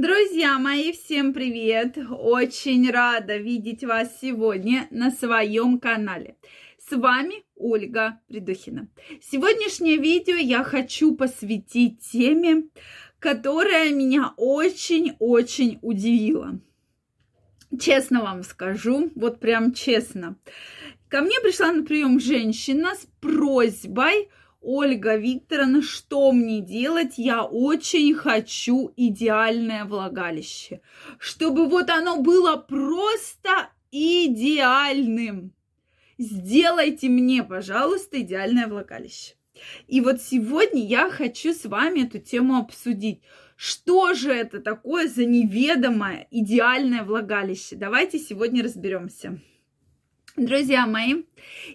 Друзья мои, всем привет! Очень рада видеть вас сегодня на своем канале. С вами Ольга Придухина. Сегодняшнее видео я хочу посвятить теме, которая меня очень-очень удивила. Честно вам скажу, вот прям честно. Ко мне пришла на прием женщина с просьбой Ольга Викторовна, что мне делать? Я очень хочу идеальное влагалище. Чтобы вот оно было просто идеальным. Сделайте мне, пожалуйста, идеальное влагалище. И вот сегодня я хочу с вами эту тему обсудить. Что же это такое за неведомое идеальное влагалище? Давайте сегодня разберемся. Друзья мои,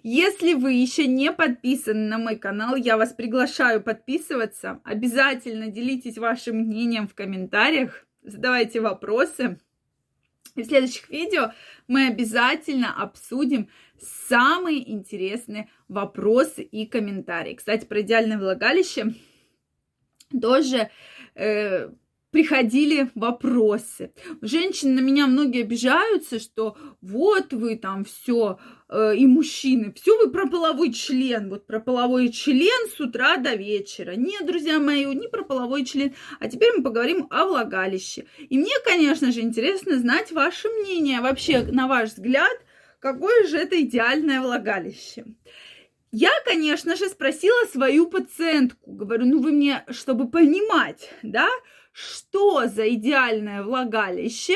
если вы еще не подписаны на мой канал, я вас приглашаю подписываться. Обязательно делитесь вашим мнением в комментариях, задавайте вопросы. И в следующих видео мы обязательно обсудим самые интересные вопросы и комментарии. Кстати, про идеальное влагалище тоже э, приходили вопросы. Женщины на меня многие обижаются, что вот вы там все, э, и мужчины, все вы про половой член, вот про половой член с утра до вечера. Нет, друзья мои, не про половой член, а теперь мы поговорим о влагалище. И мне, конечно же, интересно знать ваше мнение. Вообще, на ваш взгляд, какое же это идеальное влагалище? Я, конечно же, спросила свою пациентку, говорю, ну вы мне, чтобы понимать, да, что за идеальное влагалище,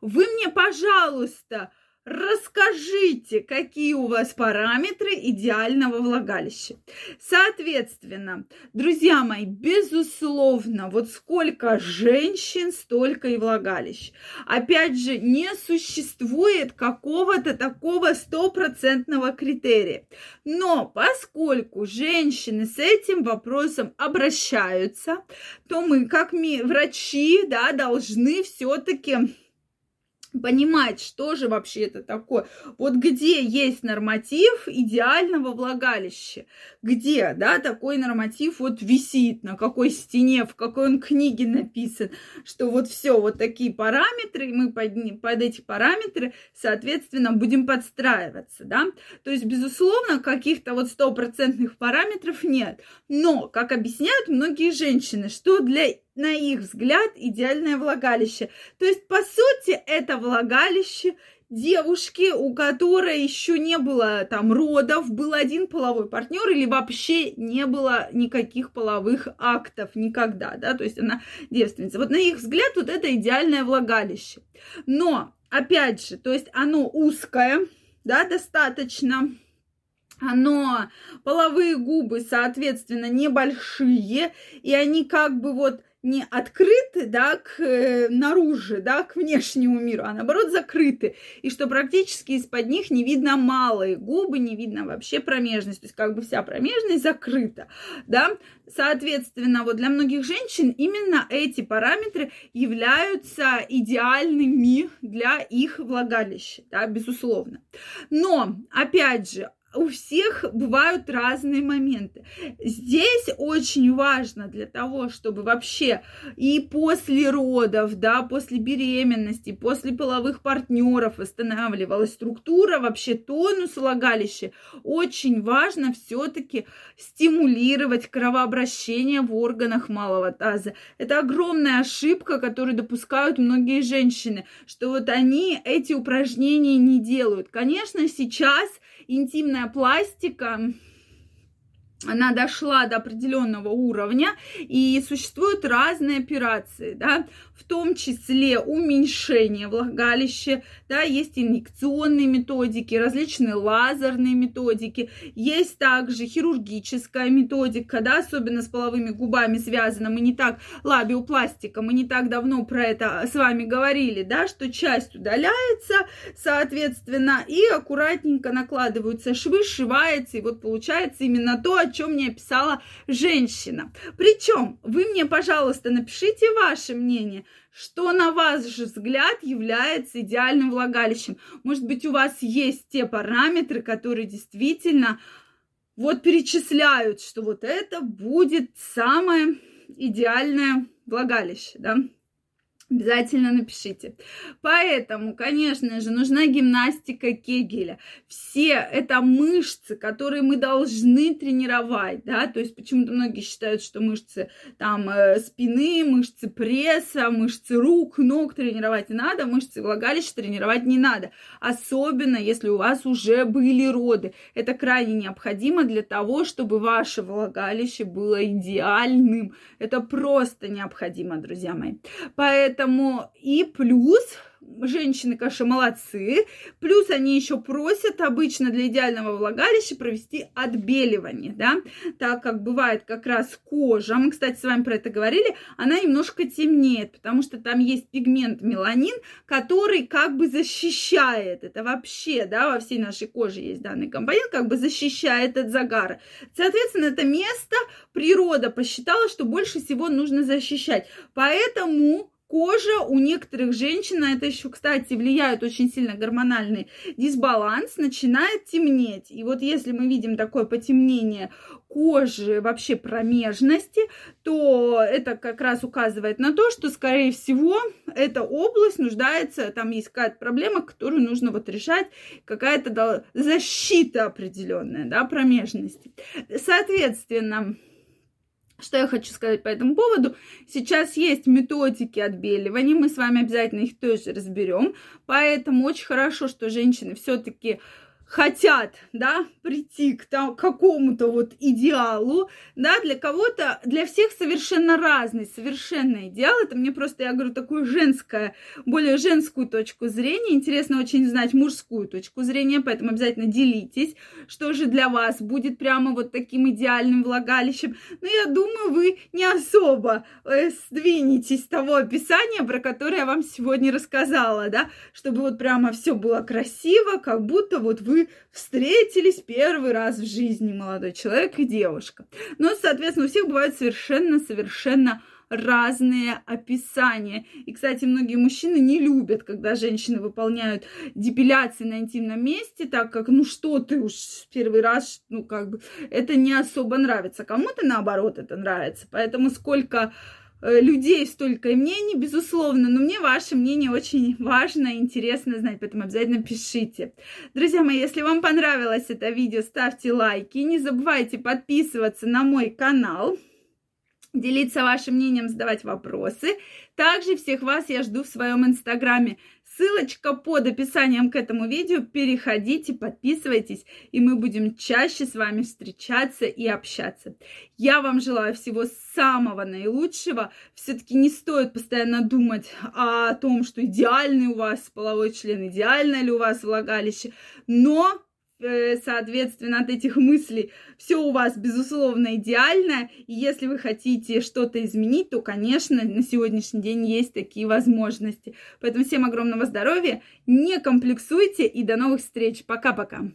вы мне, пожалуйста, Расскажите, какие у вас параметры идеального влагалища. Соответственно, друзья мои, безусловно, вот сколько женщин, столько и влагалищ. Опять же, не существует какого-то такого стопроцентного критерия. Но поскольку женщины с этим вопросом обращаются, то мы, как врачи, да, должны все-таки понимать, что же вообще это такое. Вот где есть норматив идеального влагалища, где, да, такой норматив вот висит, на какой стене, в какой он книге написан, что вот все, вот такие параметры, и мы под, под эти параметры, соответственно, будем подстраиваться, да. То есть, безусловно, каких-то вот стопроцентных параметров нет. Но, как объясняют многие женщины, что для на их взгляд, идеальное влагалище. То есть, по сути, это влагалище девушки, у которой еще не было там родов, был один половой партнер или вообще не было никаких половых актов никогда, да, то есть она девственница. Вот на их взгляд вот это идеальное влагалище. Но, опять же, то есть оно узкое, да, достаточно, оно, половые губы, соответственно, небольшие, и они как бы вот не открыты, да, к э, наружу, да, к внешнему миру, а наоборот закрыты, и что практически из-под них не видно малые губы, не видно вообще промежность, то есть как бы вся промежность закрыта, да, соответственно, вот для многих женщин именно эти параметры являются идеальными для их влагалища, да, безусловно. Но, опять же, у всех бывают разные моменты. Здесь очень важно для того, чтобы вообще и после родов, да, после беременности, после половых партнеров восстанавливалась структура, вообще тонус влагалища, очень важно все-таки стимулировать кровообращение в органах малого таза. Это огромная ошибка, которую допускают многие женщины, что вот они эти упражнения не делают. Конечно, сейчас интимная пластика она дошла до определенного уровня, и существуют разные операции, да, в том числе уменьшение влагалища, да, есть инъекционные методики, различные лазерные методики, есть также хирургическая методика, да, особенно с половыми губами связана, мы не так, лабиопластика, мы не так давно про это с вами говорили, да, что часть удаляется, соответственно, и аккуратненько накладываются швы, сшивается, и вот получается именно то, чем мне писала женщина. Причем вы мне, пожалуйста, напишите ваше мнение, что на ваш взгляд является идеальным влагалищем. Может быть, у вас есть те параметры, которые действительно вот перечисляют, что вот это будет самое идеальное влагалище, да? Обязательно напишите. Поэтому, конечно же, нужна гимнастика Кегеля. Все это мышцы, которые мы должны тренировать, да, то есть почему-то многие считают, что мышцы там э, спины, мышцы пресса, мышцы рук, ног тренировать надо, мышцы влагалища тренировать не надо. Особенно, если у вас уже были роды. Это крайне необходимо для того, чтобы ваше влагалище было идеальным. Это просто необходимо, друзья мои. Поэтому Поэтому и плюс женщины, конечно, молодцы. Плюс они еще просят обычно для идеального влагалища провести отбеливание, да, так как бывает как раз кожа, мы, кстати, с вами про это говорили, она немножко темнеет, потому что там есть пигмент меланин, который как бы защищает, это вообще, да, во всей нашей коже есть данный компонент, как бы защищает от загара. Соответственно, это место природа посчитала, что больше всего нужно защищать. Поэтому Кожа у некоторых женщин, на это еще, кстати, влияет очень сильно гормональный дисбаланс, начинает темнеть. И вот если мы видим такое потемнение кожи, вообще промежности, то это как раз указывает на то, что, скорее всего, эта область нуждается, там есть какая-то проблема, которую нужно вот решать, какая-то защита определенная, да, промежности. Соответственно, что я хочу сказать по этому поводу? Сейчас есть методики отбеливания, мы с вами обязательно их тоже разберем. Поэтому очень хорошо, что женщины все-таки хотят, да, прийти к там, какому-то вот идеалу, да, для кого-то, для всех совершенно разный, совершенно идеал. Это мне просто, я говорю, такую женскую, более женскую точку зрения. Интересно очень знать мужскую точку зрения, поэтому обязательно делитесь, что же для вас будет прямо вот таким идеальным влагалищем. Но я думаю, вы не особо э, сдвинетесь с того описания, про которое я вам сегодня рассказала, да, чтобы вот прямо все было красиво, как будто вот вы встретились первый раз в жизни, молодой человек и девушка. Но, соответственно, у всех бывают совершенно-совершенно разные описания. И, кстати, многие мужчины не любят, когда женщины выполняют депиляции на интимном месте, так как, ну что ты уж первый раз, ну как бы, это не особо нравится. Кому-то, наоборот, это нравится. Поэтому сколько людей столько мнений, безусловно, но мне ваше мнение очень важно и интересно знать, поэтому обязательно пишите. Друзья мои, если вам понравилось это видео, ставьте лайки, не забывайте подписываться на мой канал, делиться вашим мнением, задавать вопросы. Также всех вас я жду в своем инстаграме. Ссылочка под описанием к этому видео. Переходите, подписывайтесь, и мы будем чаще с вами встречаться и общаться. Я вам желаю всего самого наилучшего. Все-таки не стоит постоянно думать о том, что идеальный у вас половой член, идеальное ли у вас влагалище, но соответственно, от этих мыслей все у вас, безусловно, идеально. И если вы хотите что-то изменить, то, конечно, на сегодняшний день есть такие возможности. Поэтому всем огромного здоровья, не комплексуйте и до новых встреч. Пока-пока.